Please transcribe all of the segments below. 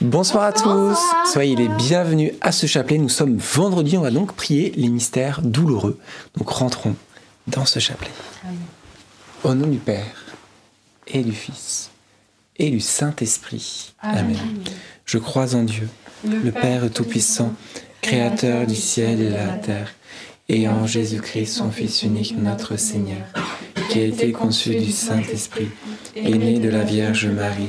Bonsoir à tous, soyez les bienvenus à ce chapelet. Nous sommes vendredi, on va donc prier les mystères douloureux. Donc rentrons dans ce chapelet. Au nom du Père et du Fils et du Saint-Esprit. Amen. Je crois en Dieu, le Père Tout-Puissant, Créateur du ciel et de la terre, et en Jésus-Christ, son Fils unique, notre Seigneur, qui a été conçu du Saint-Esprit, et né de la Vierge Marie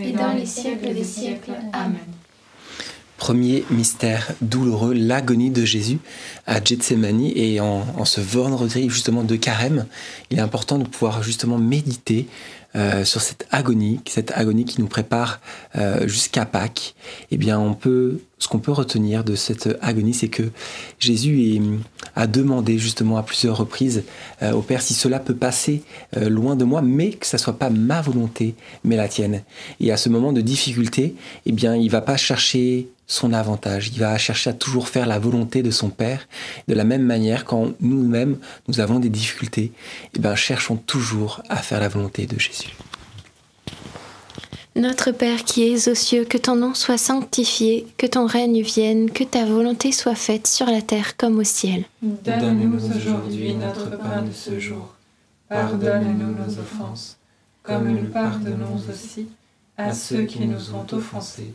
et dans les siècles des siècles. Amen. Premier mystère douloureux, l'agonie de Jésus à Gethsemane et en, en ce vendredi justement de carême, il est important de pouvoir justement méditer euh, sur cette agonie, cette agonie qui nous prépare euh, jusqu'à Pâques. Eh bien, on peut, ce qu'on peut retenir de cette agonie, c'est que Jésus a demandé justement à plusieurs reprises euh, au Père si cela peut passer loin de moi, mais que ça soit pas ma volonté, mais la tienne. Et à ce moment de difficulté, eh bien, il va pas chercher son avantage. Il va chercher à toujours faire la volonté de son Père. De la même manière, quand nous-mêmes, nous avons des difficultés, eh bien, cherchons toujours à faire la volonté de Jésus. Notre Père qui es aux cieux, que ton nom soit sanctifié, que ton règne vienne, que ta volonté soit faite sur la terre comme au ciel. Donne-nous aujourd'hui notre pain de ce jour. Pardonne-nous nos offenses, comme nous pardonnons aussi à ceux qui nous ont offensés.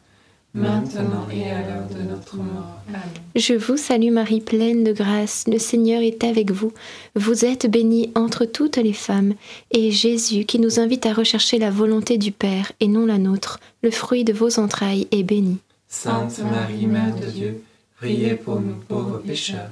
maintenant et à l'heure de notre mort. Amen. Je vous salue Marie, pleine de grâce, le Seigneur est avec vous. Vous êtes bénie entre toutes les femmes, et Jésus, qui nous invite à rechercher la volonté du Père et non la nôtre, le fruit de vos entrailles, est béni. Sainte Marie, Mère de Dieu, priez pour nous pauvres pécheurs,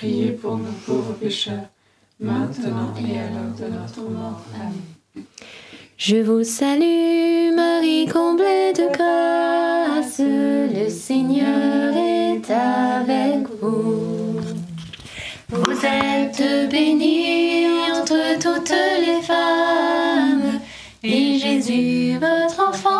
priez pour nous pauvres pécheurs, maintenant et à l'heure de notre mort. Amen. Je vous salue Marie, comblée de grâce, le Seigneur est avec vous. Vous êtes bénie entre toutes les femmes, et Jésus, votre enfant,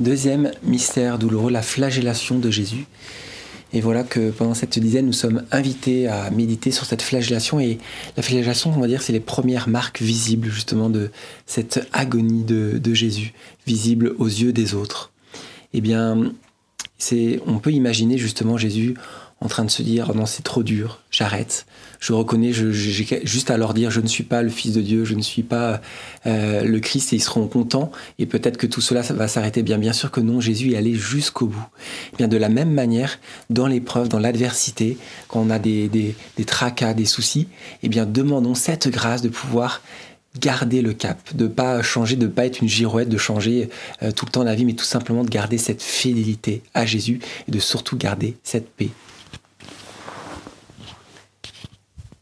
Deuxième mystère douloureux, la flagellation de Jésus. Et voilà que pendant cette dizaine, nous sommes invités à méditer sur cette flagellation. Et la flagellation, on va dire, c'est les premières marques visibles justement de cette agonie de, de Jésus, visible aux yeux des autres. Eh bien, c'est, on peut imaginer justement Jésus en train de se dire non c'est trop dur, j'arrête. Je reconnais, j'ai juste à leur dire je ne suis pas le Fils de Dieu, je ne suis pas euh, le Christ et ils seront contents et peut-être que tout cela va s'arrêter bien. Bien sûr que non, Jésus est allé jusqu'au bout. Eh bien de la même manière, dans l'épreuve, dans l'adversité, quand on a des, des, tracas, des soucis, eh bien demandons cette grâce de pouvoir garder le cap, de pas changer, de pas être une girouette, de changer euh, tout le temps la vie, mais tout simplement de garder cette fidélité à Jésus et de surtout garder cette paix.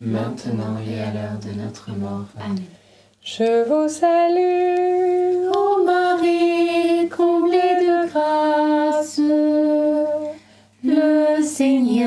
maintenant et à l'heure de notre mort. Amen. Je vous salue, ô Marie, comblée de grâce, le Seigneur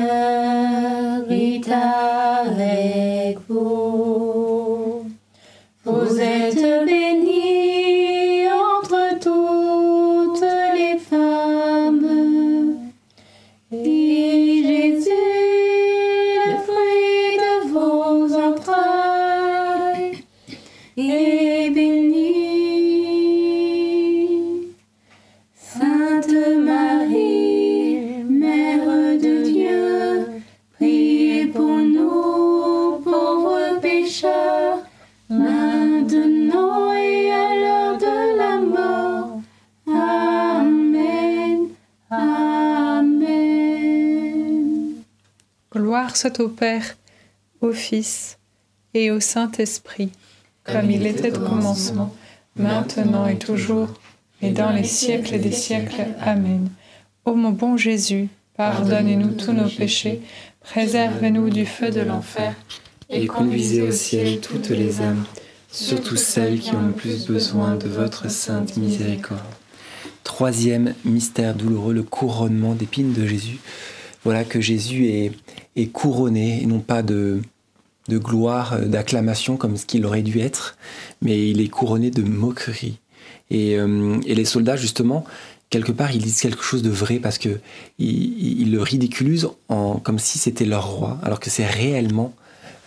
soit au Père, au Fils et au Saint-Esprit, comme il était au commencement, maintenant et toujours, et dans les siècles des siècles. Amen. Ô mon bon Jésus, pardonnez-nous tous nos péchés, préservez-nous du feu de l'enfer, Et conduisez au ciel toutes les âmes, surtout celles qui ont le plus besoin de votre sainte miséricorde. Troisième mystère douloureux, le couronnement d'épines de Jésus. Voilà que Jésus est, couronné, et non pas de, gloire, euh, d'acclamation comme ce qu'il aurait dû être, mais il est couronné de moquerie. Et, euh, les soldats, justement, quelque part, ils disent quelque chose de vrai parce que ils, ils le ridiculisent en, comme si c'était leur roi, alors que c'est réellement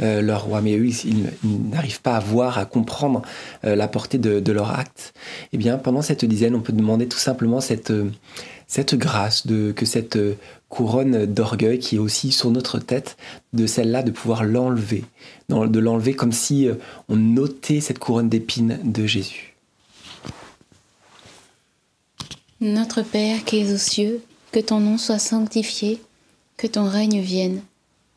euh, leur roi. Mais eux, ils, n'arrivent pas à voir, à comprendre euh, la portée de, leur acte. Eh bien, pendant cette dizaine, on peut demander tout simplement cette, euh, cette grâce, de, que cette couronne d'orgueil qui est aussi sur notre tête, de celle-là, de pouvoir l'enlever, de l'enlever comme si on notait cette couronne d'épines de Jésus. Notre Père qui es aux cieux, que ton nom soit sanctifié, que ton règne vienne,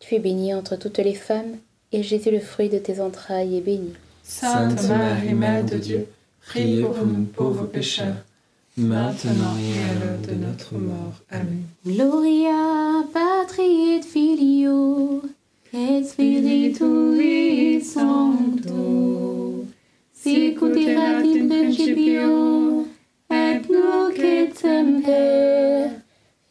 Tu es bénie entre toutes les femmes, et Jésus, le fruit de tes entrailles, est béni. Sainte Marie, Mère de Dieu, priez pour nous pauvres pécheurs, maintenant et à l'heure de notre mort. Amen. Gloria Patri et Filio et Spiritui Sancto sicut erat in principio et nunc et semper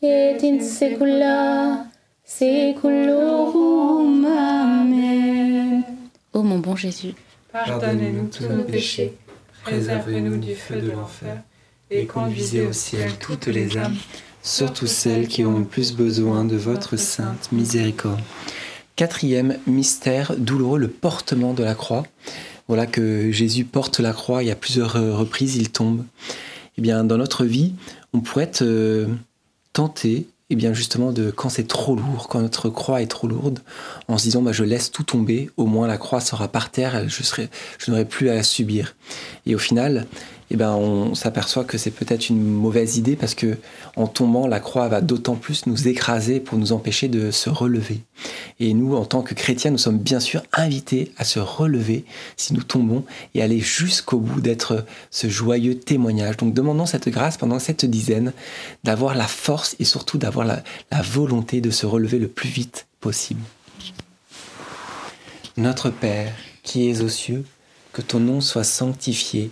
Et in saecula saeculorum. Amen. Ô mon bon Jésus, Pardonnez-nous tous nos péchés, préservez-nous du feu de l'enfer, et conduisez au ciel toutes les âmes, surtout celles qui ont le plus besoin de votre sainte miséricorde. Quatrième mystère douloureux, le portement de la croix. Voilà que Jésus porte la croix et à plusieurs euh, reprises il tombe. Eh bien, dans notre vie, on pourrait être euh, tenté, eh bien justement, de quand c'est trop lourd, quand notre croix est trop lourde, en se disant bah, je laisse tout tomber, au moins la croix sera par terre, je je n'aurai plus à la subir. Et au final, eh ben, on s'aperçoit que c'est peut-être une mauvaise idée parce que en tombant, la croix va d'autant plus nous écraser pour nous empêcher de se relever. Et nous, en tant que chrétiens, nous sommes bien sûr invités à se relever si nous tombons et aller jusqu'au bout d'être ce joyeux témoignage. Donc demandons cette grâce pendant cette dizaine, d'avoir la force et surtout d'avoir la, la volonté de se relever le plus vite possible. Notre Père, qui es aux cieux, que ton nom soit sanctifié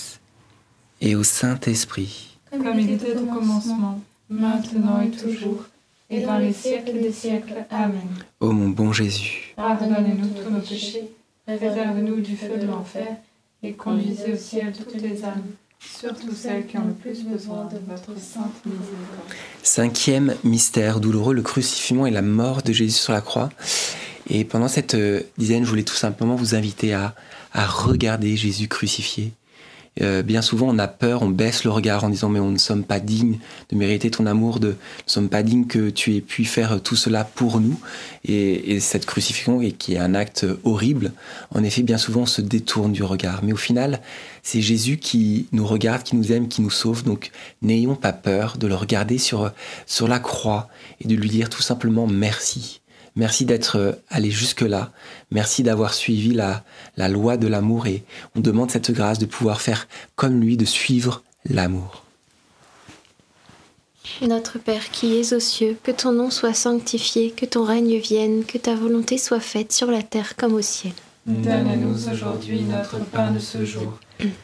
et au Saint-Esprit. Comme il était au commencement, maintenant et toujours, et dans les siècles des siècles. Amen. Ô mon bon Jésus, Pardonnez-nous tous nos péchés, réserve-nous du feu de l'enfer, et conduisez au ciel toutes les âmes, surtout celles qui ont le plus besoin de votre sainte miséricorde. cinquième mystère douloureux, le crucifixion et la mort de Jésus sur la croix. Et pendant cette euh, dizaine, je voulais tout simplement vous inviter à, à regarder Jésus crucifié. Euh, bien souvent, on a peur, on baisse le regard en disant mais on ne sommes pas dignes de mériter ton amour, de, nous ne sommes pas dignes que tu aies pu faire tout cela pour nous. Et, et cette crucifixion, qui est un acte horrible, en effet, bien souvent, on se détourne du regard. Mais au final, c'est Jésus qui nous regarde, qui nous aime, qui nous sauve. Donc, n'ayons pas peur de le regarder sur, sur la croix et de lui dire tout simplement merci. Merci d'être euh, allé jusque-là. Merci d'avoir suivi la, la loi de l'amour et on demande cette grâce de pouvoir faire comme lui, de suivre l'amour. Notre Père qui es aux cieux, que ton nom soit sanctifié, que ton règne vienne, que ta volonté soit faite sur la terre comme au ciel. Donne-nous aujourd'hui notre pain de ce jour.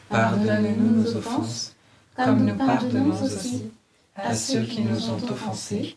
Pardonne-nous nos offenses, comme nous pardonnons aussi à ceux qui nous ont offensés.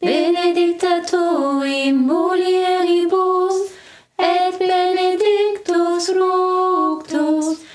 benedicta tu in mulieribus, et benedictus fructus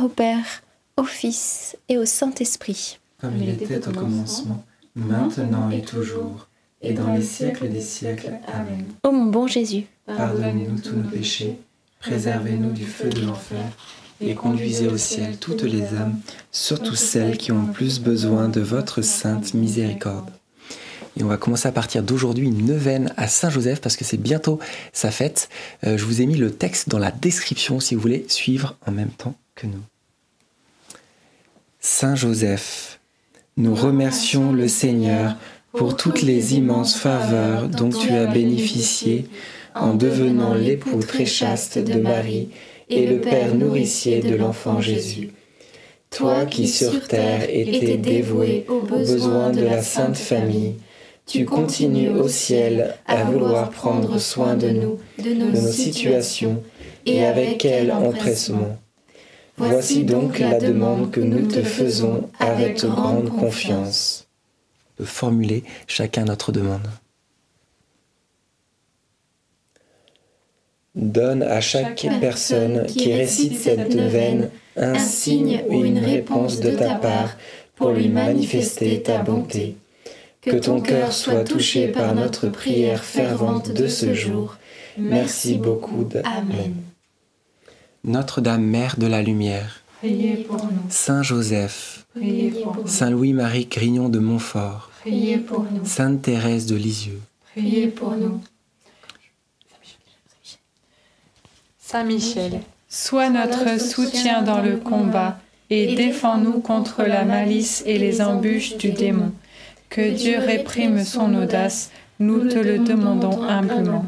Gloire au Père, au Fils et au Saint-Esprit. Comme il était au commencement, maintenant et toujours, et dans les siècles des siècles. Amen. Ô mon bon Jésus, pardonnez-nous tous nos péchés, préservez-nous du feu de l'enfer, et conduisez au ciel toutes les âmes, surtout celles qui ont plus besoin de votre sainte miséricorde. Et on va commencer à partir d'aujourd'hui une neuvaine à Saint-Joseph parce que c'est bientôt sa fête. Euh, je vous ai mis le texte dans la description si vous voulez suivre en même temps que nous. Saint Joseph, nous remercions le Seigneur pour toutes les immenses faveurs dont tu as bénéficié en devenant l'époux très chaste de Marie et le Père nourricier de l'enfant Jésus. Toi qui sur terre étais dévoué aux besoins de la Sainte Famille, tu continues au ciel à vouloir prendre soin de nous, de nos situations et avec quel empressement. Voici donc la demande que nous te faisons avec grande confiance. De formuler chacun notre demande. Donne à chaque personne qui récite cette neuvaine un signe ou une réponse de ta part pour lui manifester ta bonté que ton cœur soit touché par notre prière fervente de ce jour. Merci beaucoup. Amen. Notre-Dame, Mère de la Lumière, priez pour nous. Saint Joseph, priez pour nous. Saint Louis-Marie Grignon de Montfort, priez pour nous. Sainte Thérèse de Lisieux, priez pour nous. Saint Michel, sois notre soutien dans le combat et défends-nous contre la malice et les embûches du démon. Que Dieu réprime son audace, nous te le demandons humblement.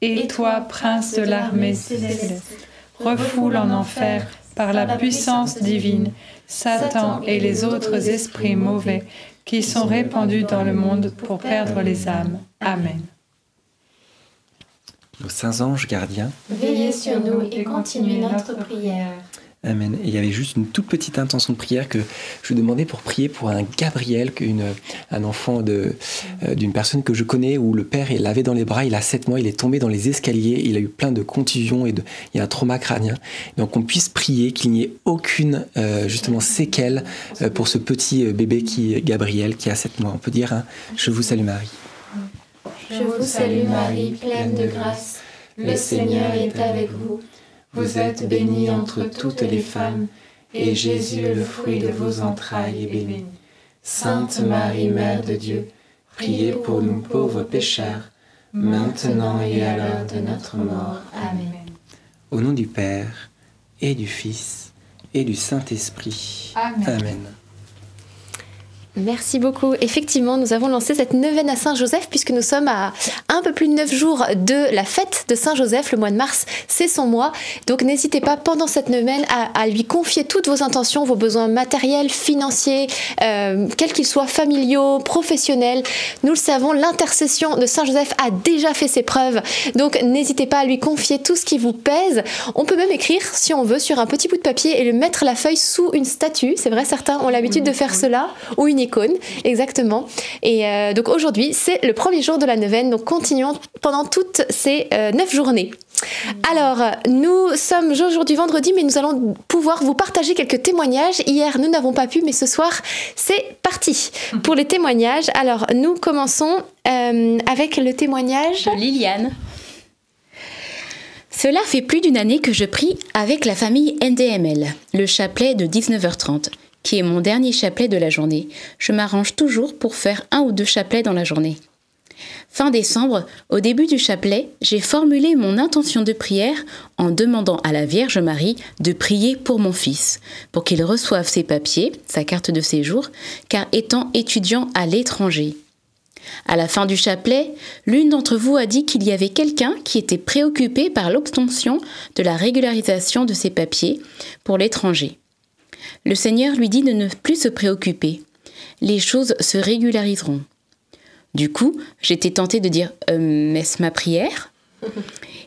Et toi, prince de l'armée céleste, refoule en enfer par la puissance divine Satan et les autres esprits mauvais qui sont répandus dans le monde pour perdre les âmes. Amen. Nos saints anges gardiens, veillez sur nous et continuez notre prière. Amen. Et il y avait juste une toute petite intention de prière que je demandais pour prier pour un Gabriel, un enfant euh, d'une personne que je connais où le père il l'avait dans les bras, il a 7 mois, il est tombé dans les escaliers, il a eu plein de contusions et de, il y a un trauma crânien. Donc on puisse prier qu'il n'y ait aucune euh, justement séquelle euh, pour ce petit bébé qui Gabriel qui a 7 mois. On peut dire hein, Je vous salue Marie. Je vous salue Marie, pleine de grâce. Le Seigneur est avec vous. Vous êtes bénie entre toutes les femmes, et Jésus, le fruit de vos entrailles, est béni. Sainte Marie, Mère de Dieu, priez pour nous pauvres pécheurs, maintenant et à l'heure de notre mort. Amen. Au nom du Père, et du Fils, et du Saint-Esprit. Amen. Amen. Merci beaucoup. Effectivement, nous avons lancé cette neuvaine à Saint-Joseph puisque nous sommes à un peu plus de neuf jours de la fête de Saint-Joseph. Le mois de mars, c'est son mois. Donc n'hésitez pas pendant cette neuvaine à, lui confier toutes vos intentions, vos besoins matériels, financiers, euh, quels qu'ils soient, familiaux, professionnels. Nous le savons, l'intercession de Saint-Joseph a déjà fait ses preuves. Donc n'hésitez pas à lui confier tout ce qui vous pèse. On peut même écrire, si on veut, sur un petit bout de papier et le mettre la feuille sous une statue. C'est vrai, certains ont l'habitude de faire cela. Ou une icône, exactement. Et euh, donc aujourd'hui, c'est le premier jour de la neuvaine, donc continuons pendant toutes ces euh, neuf journées. Alors, nous sommes aujourd'hui vendredi, mais nous allons pouvoir vous partager quelques témoignages. Hier, nous n'avons pas pu, mais ce soir, c'est parti pour les témoignages. Alors, nous commençons euh, avec le témoignage de Liliane. Cela fait plus d'une année que je prie avec la famille NDML, le chapelet de 19h30 qui est mon dernier chapelet de la journée. Je m'arrange toujours pour faire un ou deux chapelets dans la journée. Fin décembre, au début du chapelet, j'ai formulé mon intention de prière en demandant à la Vierge Marie de prier pour mon fils, pour qu'il reçoive ses papiers, sa carte de séjour, car étant étudiant à l'étranger. À la fin du chapelet, l'une d'entre vous a dit qu'il y avait quelqu'un qui était préoccupé par l'obtention de la régularisation de ses papiers pour l'étranger. Le Seigneur lui dit de ne plus se préoccuper. Les choses se régulariseront. Du coup, j'étais tentée de dire euh, Est-ce ma prière?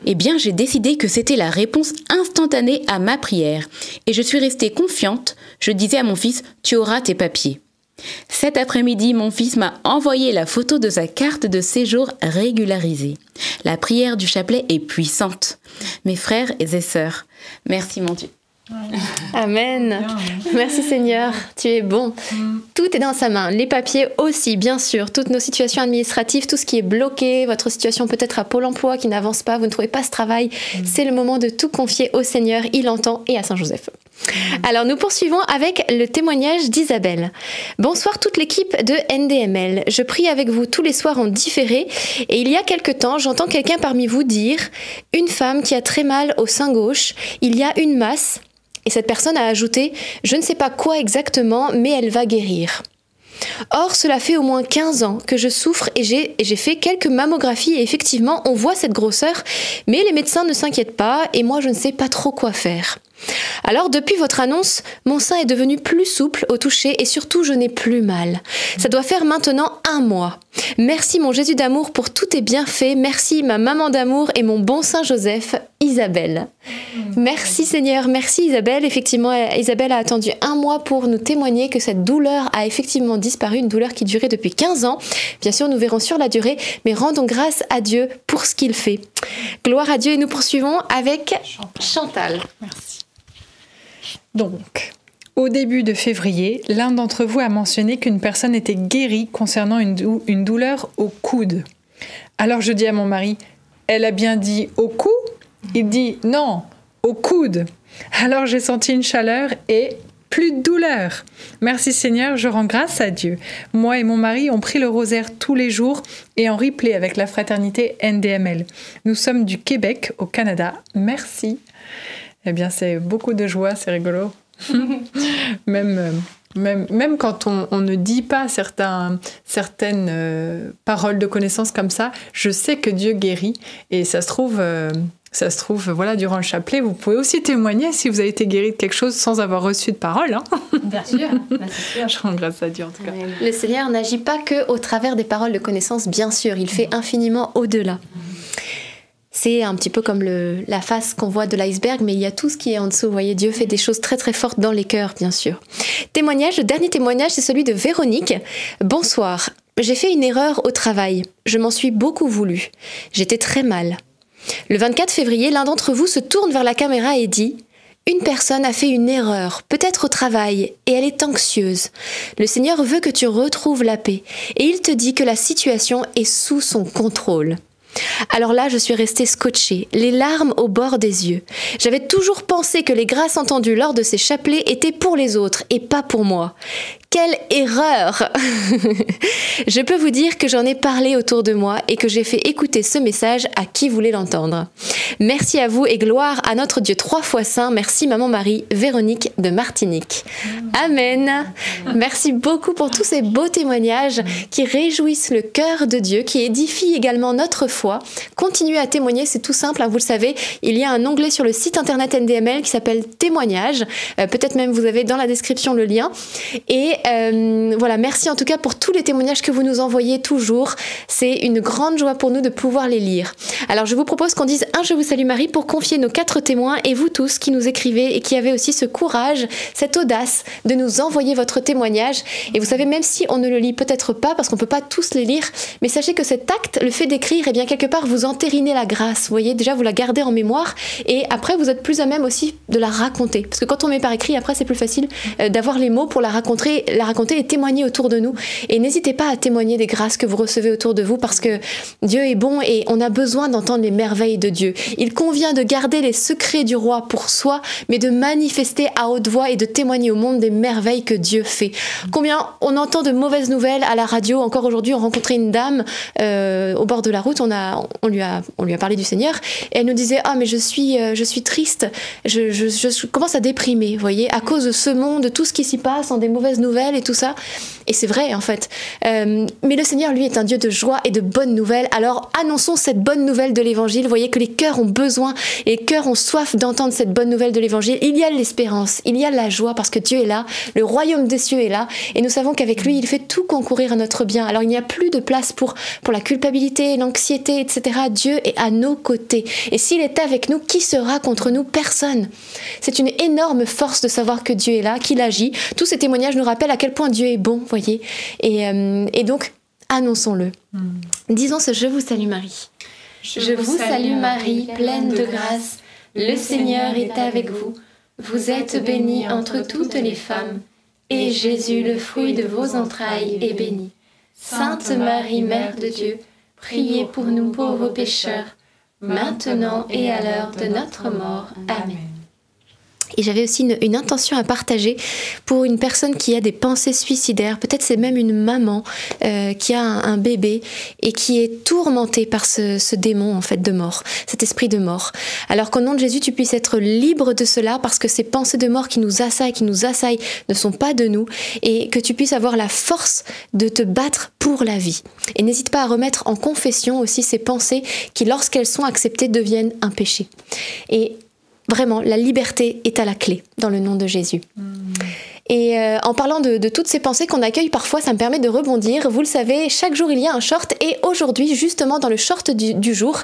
Eh bien, j'ai décidé que c'était la réponse instantanée à ma prière. Et je suis restée confiante. Je disais à mon fils Tu auras tes papiers. Cet après-midi, mon fils m'a envoyé la photo de sa carte de séjour régularisée. La prière du chapelet est puissante. Mes frères et sœurs, merci mon Dieu. Amen. Merci Seigneur, tu es bon. Mm. Tout est dans sa main. Les papiers aussi, bien sûr. Toutes nos situations administratives, tout ce qui est bloqué, votre situation peut-être à Pôle emploi qui n'avance pas, vous ne trouvez pas ce travail, mm. c'est le moment de tout confier au Seigneur. Il entend et à Saint-Joseph. Mm. Alors nous poursuivons avec le témoignage d'Isabelle. Bonsoir toute l'équipe de NDML. Je prie avec vous tous les soirs en différé et il y a quelque temps j'entends quelqu'un parmi vous dire une femme qui a très mal au sein gauche, il y a une masse et cette personne a ajouté Je ne sais pas quoi exactement, mais elle va guérir. Or, cela fait au moins 15 ans que je souffre et j'ai fait quelques mammographies et effectivement, on voit cette grosseur, mais les médecins ne s'inquiètent pas et moi, je ne sais pas trop quoi faire. Alors depuis votre annonce, mon sein est devenu plus souple au toucher et surtout je n'ai plus mal. Ça doit faire maintenant un mois. Merci mon Jésus d'amour pour tout tes bienfaits. Merci ma maman d'amour et mon bon Saint Joseph, Isabelle. Merci Seigneur, merci Isabelle. Effectivement, Isabelle a attendu un mois pour nous témoigner que cette douleur a effectivement disparu, une douleur qui durait depuis 15 ans. Bien sûr, nous verrons sur la durée, mais rendons grâce à Dieu pour ce qu'il fait. Gloire à Dieu et nous poursuivons avec Chantal. Merci. Donc, au début de février, l'un d'entre vous a mentionné qu'une personne était guérie concernant une, douleur au coude. Alors je dis à mon mari, elle a bien dit au cou Il dit non, au coude. Alors j'ai senti une chaleur et plus de douleur. Merci Seigneur, je rends grâce à Dieu. Moi et mon mari ont pris le rosaire tous les jours et en replay avec la fraternité NDML. Nous sommes du Québec au Canada. Merci. Eh bien, c'est beaucoup de joie, c'est rigolo. même, euh, même, même quand on, on, ne dit pas certains, certaines euh, paroles de connaissance comme ça, je sais que Dieu guérit. Et ça se trouve, euh, ça se trouve, voilà, durant le chapelet, vous pouvez aussi témoigner si vous avez été guéri de quelque chose sans avoir reçu de parole. Hein. Bien sûr, Je rends grâce à Dieu en tout cas. Le Seigneur n'agit pas que au travers des paroles de connaissance, bien sûr, il fait infiniment au-delà. C'est un petit peu comme la face qu'on voit de l'iceberg, mais il y a tout ce qui est en dessous. Vous voyez, Dieu fait des choses très très fortes dans les cœurs, bien sûr. Témoignage, le dernier témoignage, c'est celui de Véronique. Bonsoir. J'ai fait une erreur au travail. Je m'en suis beaucoup voulu. J'étais très mal. Le 24 février, l'un d'entre vous se tourne vers la caméra et dit une personne a fait une erreur, peut-être au travail, et elle est anxieuse. Le Seigneur veut que tu retrouves la paix, et il te dit que la situation est sous son contrôle. Alors là, je suis restée scotchée, les larmes au bord des yeux. J'avais toujours pensé que les grâces entendues lors de ces chapelets étaient pour les autres et pas pour moi. Quelle erreur Je peux vous dire que j'en ai parlé autour de moi et que j'ai fait écouter ce message à qui voulait l'entendre. Merci à vous et gloire à notre Dieu trois fois saint. Merci Maman Marie, Véronique de Martinique. Amen. Merci beaucoup pour tous ces beaux témoignages qui réjouissent le cœur de Dieu, qui édifient également notre foi. Continuez à témoigner, c'est tout simple, hein, vous le savez. Il y a un onglet sur le site internet NDML qui s'appelle Témoignages. Euh, peut-être même vous avez dans la description le lien. Et euh, voilà, merci en tout cas pour tous les témoignages que vous nous envoyez toujours. C'est une grande joie pour nous de pouvoir les lire. Alors je vous propose qu'on dise un Je vous salue Marie pour confier nos quatre témoins et vous tous qui nous écrivez et qui avez aussi ce courage, cette audace de nous envoyer votre témoignage. Et vous savez, même si on ne le lit peut-être pas parce qu'on peut pas tous les lire, mais sachez que cet acte, le fait d'écrire, et eh bien quelque part vous entérinez la grâce. Vous voyez, déjà vous la gardez en mémoire et après vous êtes plus à même aussi de la raconter. Parce que quand on met par écrit, après c'est plus facile euh, d'avoir les mots pour la raconter la raconter et témoigner autour de nous. Et n'hésitez pas à témoigner des grâces que vous recevez autour de vous parce que Dieu est bon et on a besoin d'entendre les merveilles de Dieu. Il convient de garder les secrets du roi pour soi, mais de manifester à haute voix et de témoigner au monde des merveilles que Dieu fait. Combien on entend de mauvaises nouvelles à la radio. Encore aujourd'hui, on rencontrait une dame euh, au bord de la route. On, a, on, lui a, on lui a parlé du Seigneur et elle nous disait Ah, mais je suis, euh, je suis triste. Je, je, je commence à déprimer, vous voyez, à cause de ce monde, de tout ce qui s'y passe, en des mauvaises nouvelles et tout ça. Et c'est vrai, en fait. Euh, mais le Seigneur, lui, est un Dieu de joie et de bonnes nouvelles. Alors, annonçons cette bonne nouvelle de l'Évangile. Voyez que les cœurs ont besoin et les cœurs ont soif d'entendre cette bonne nouvelle de l'Évangile. Il y a l'espérance, il y a la joie parce que Dieu est là, le royaume des cieux est là. Et nous savons qu'avec lui, il fait tout concourir à notre bien. Alors, il n'y a plus de place pour, pour la culpabilité, l'anxiété, etc. Dieu est à nos côtés. Et s'il est avec nous, qui sera contre nous? Personne. C'est une énorme force de savoir que Dieu est là, qu'il agit. Tous ces témoignages nous rappellent à quel point Dieu est bon, voyez. Et, euh, et donc, annonçons-le. Hmm. Disons ce Je vous salue Marie. Je, vous salue Marie, pleine de grâce. Le Seigneur est avec vous. Vous êtes bénie entre toutes les femmes, et Jésus, le fruit de vos entrailles, est béni. Sainte Marie, Mère de Dieu, priez pour nous pauvres pécheurs, maintenant et à l'heure de notre mort. Amen. Et j'avais aussi une, intention à partager pour une personne qui a des pensées suicidaires. Peut-être c'est même une maman euh, qui a un, bébé et qui est tourmentée par ce, démon en fait de mort, cet esprit de mort. Alors qu'au nom de Jésus, tu puisses être libre de cela parce que ces pensées de mort qui nous assaillent, qui nous assaillent, ne sont pas de nous et que tu puisses avoir la force de te battre pour la vie. Et n'hésite pas à remettre en confession aussi ces pensées qui, lorsqu'elles sont acceptées, deviennent un péché. Et Vraiment, la liberté est à la clé dans le nom de Jésus. Hmm. Et euh, en parlant de, toutes ces pensées qu'on accueille parfois, ça me permet de rebondir. Vous le savez, chaque jour il y a un short et aujourd'hui, justement dans le short du, jour,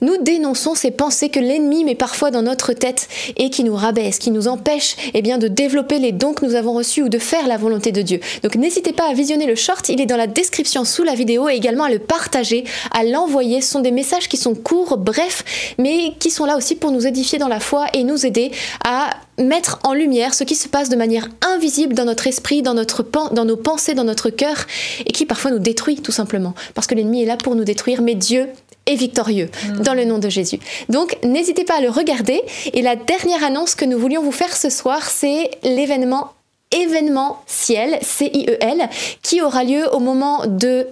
nous dénonçons ces pensées que l'ennemi met parfois dans notre tête et qui nous rabaissent, qui nous empêchent eh bien, de développer les dons que nous avons reçus ou de faire la volonté de Dieu. Donc n'hésitez pas à visionner le short, il est dans la description sous la vidéo et également à le partager, à l'envoyer. Ce sont des messages qui sont courts, brefs, mais qui sont là aussi pour nous édifier dans la foi et nous aider à mettre en lumière ce qui se passe de manière invisible dans notre esprit, dans, notre dans nos pensées, dans notre cœur, et qui parfois nous détruit tout simplement. Parce que l'ennemi est là pour nous détruire, mais Dieu est victorieux mm. dans le nom de Jésus. Donc n'hésitez pas à le regarder. Et la dernière annonce que nous voulions vous faire ce soir, c'est l'événement événement ciel, C-I-E-L, qui aura lieu au moment de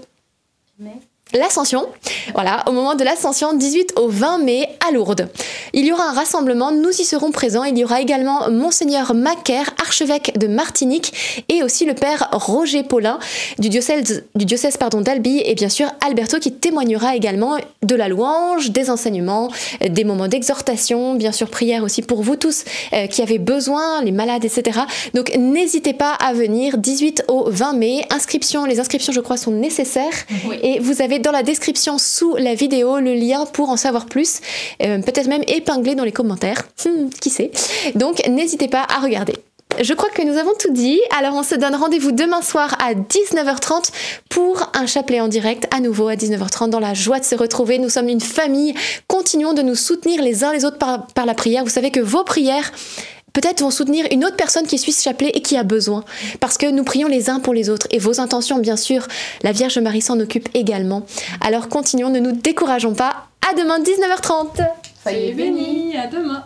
l'ascension. Voilà, au moment de l'ascension, 18 au 20 mai à Lourdes. Il y aura un rassemblement, nous y serons présents. Il y aura également Monseigneur Macaire, archevêque de Martinique, et aussi le père Roger Paulin du diocèse, du diocèse pardon, d'Albi, et bien sûr Alberto qui témoignera également de la louange, des enseignements, des moments d'exhortation, bien sûr prière aussi pour vous tous euh, qui avez besoin, les malades, etc. Donc n'hésitez pas à venir 18 au 20 mai. Inscription, les inscriptions je crois sont nécessaires et vous avez dans la description sous la vidéo le lien pour en savoir plus, euh, peut-être même épinglé dans les commentaires, qui sait? Donc n'hésitez pas à regarder. Je crois que nous avons tout dit, alors on se donne rendez-vous demain soir à 19h30 pour un chapelet en direct, à nouveau à 19h30, dans la joie de se retrouver. Nous sommes une famille, continuons de nous soutenir les uns les autres par, par la prière. Vous savez que vos prières, peut-être vont soutenir une autre personne qui suit ce chapelet et qui a besoin. Parce que nous prions les uns pour les autres. Et vos intentions, bien sûr, la Vierge Marie s'en occupe également. Alors continuons, ne nous décourageons pas. À demain, 19h30. Soyez bénis, à demain.